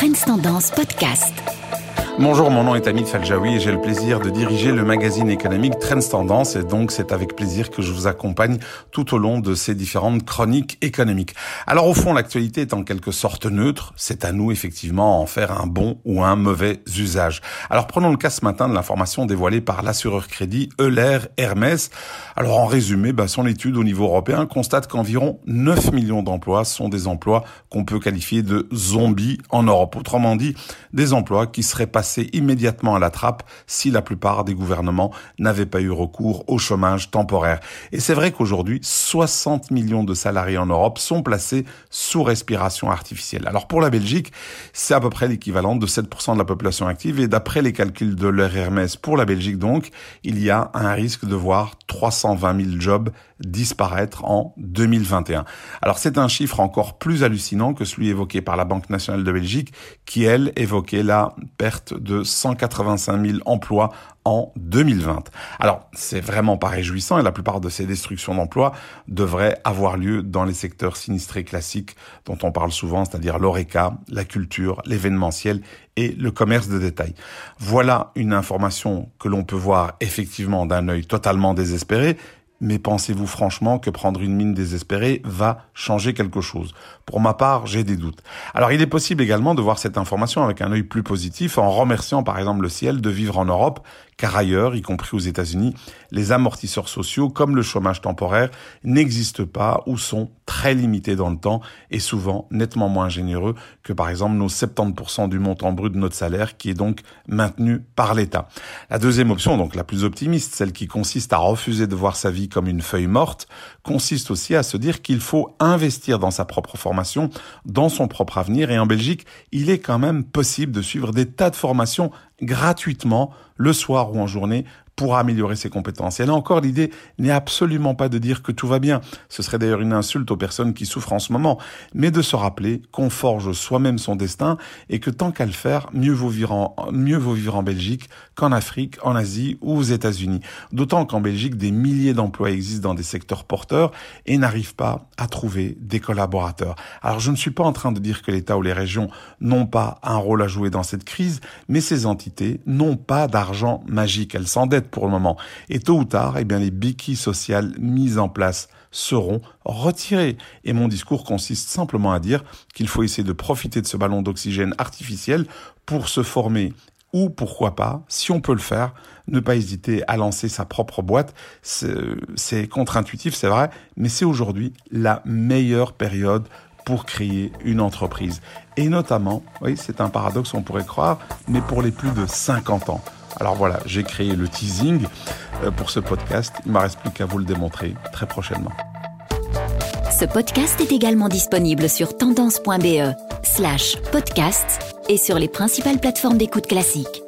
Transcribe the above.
Trends Tendance Podcast. Bonjour, mon nom est Amit Faljaoui et j'ai le plaisir de diriger le magazine économique Trends Tendance et donc c'est avec plaisir que je vous accompagne tout au long de ces différentes chroniques économiques. Alors au fond, l'actualité est en quelque sorte neutre, c'est à nous effectivement en faire un bon ou un mauvais usage. Alors prenons le cas ce matin de l'information dévoilée par l'assureur crédit Euler Hermès. Alors en résumé, bah, son étude au niveau européen constate qu'environ 9 millions d'emplois sont des emplois qu'on peut qualifier de zombies en Europe. Autrement dit, des emplois qui seraient passés immédiatement à la trappe si la plupart des gouvernements n'avaient pas eu recours au chômage temporaire. Et c'est vrai qu'aujourd'hui, 60 millions de salariés en Europe sont placés sous respiration artificielle. Alors pour la Belgique, c'est à peu près l'équivalent de 7% de la population active et d'après les calculs de leur Hermès pour la Belgique donc, il y a un risque de voir 320 000 jobs disparaître en 2021. Alors c'est un chiffre encore plus hallucinant que celui évoqué par la Banque nationale de Belgique qui, elle, évoquait la perte de 185 000 emplois en 2020. Alors, c'est vraiment pas réjouissant et la plupart de ces destructions d'emplois devraient avoir lieu dans les secteurs sinistrés classiques dont on parle souvent, c'est-à-dire l'ORECA, la culture, l'événementiel et le commerce de détail. Voilà une information que l'on peut voir effectivement d'un œil totalement désespéré, mais pensez-vous franchement que prendre une mine désespérée va changer quelque chose? Pour ma part, j'ai des doutes. Alors il est possible également de voir cette information avec un œil plus positif en remerciant par exemple le ciel de vivre en Europe, car ailleurs, y compris aux États-Unis, les amortisseurs sociaux comme le chômage temporaire n'existent pas ou sont très limités dans le temps et souvent nettement moins généreux que par exemple nos 70% du montant brut de notre salaire qui est donc maintenu par l'État. La deuxième option, donc la plus optimiste, celle qui consiste à refuser de voir sa vie comme une feuille morte, consiste aussi à se dire qu'il faut investir dans sa propre formation, dans son propre avenir. Et en Belgique, il est quand même possible de suivre des tas de formations gratuitement le soir ou en journée pour améliorer ses compétences. Et là encore, l'idée n'est absolument pas de dire que tout va bien. Ce serait d'ailleurs une insulte aux personnes qui souffrent en ce moment, mais de se rappeler qu'on forge soi-même son destin et que tant qu'à le faire, mieux vaut vivre en, mieux vaut vivre en Belgique qu'en Afrique, en Asie ou aux États-Unis. D'autant qu'en Belgique, des milliers d'emplois existent dans des secteurs porteurs et n'arrivent pas à trouver des collaborateurs. Alors je ne suis pas en train de dire que l'État ou les régions n'ont pas un rôle à jouer dans cette crise, mais ces entités n'ont pas d'argent magique. Elles s'endettent pour le moment. Et tôt ou tard, eh bien, les béquilles sociales mises en place seront retirées. Et mon discours consiste simplement à dire qu'il faut essayer de profiter de ce ballon d'oxygène artificiel pour se former ou pourquoi pas, si on peut le faire, ne pas hésiter à lancer sa propre boîte. C'est contre-intuitif, c'est vrai, mais c'est aujourd'hui la meilleure période pour créer une entreprise. Et notamment, oui, c'est un paradoxe, on pourrait croire, mais pour les plus de 50 ans. Alors voilà, j'ai créé le teasing euh, pour ce podcast. Il ne reste plus qu'à vous le démontrer très prochainement. Ce podcast est également disponible sur tendance.be slash podcast et sur les principales plateformes d'écoute classiques.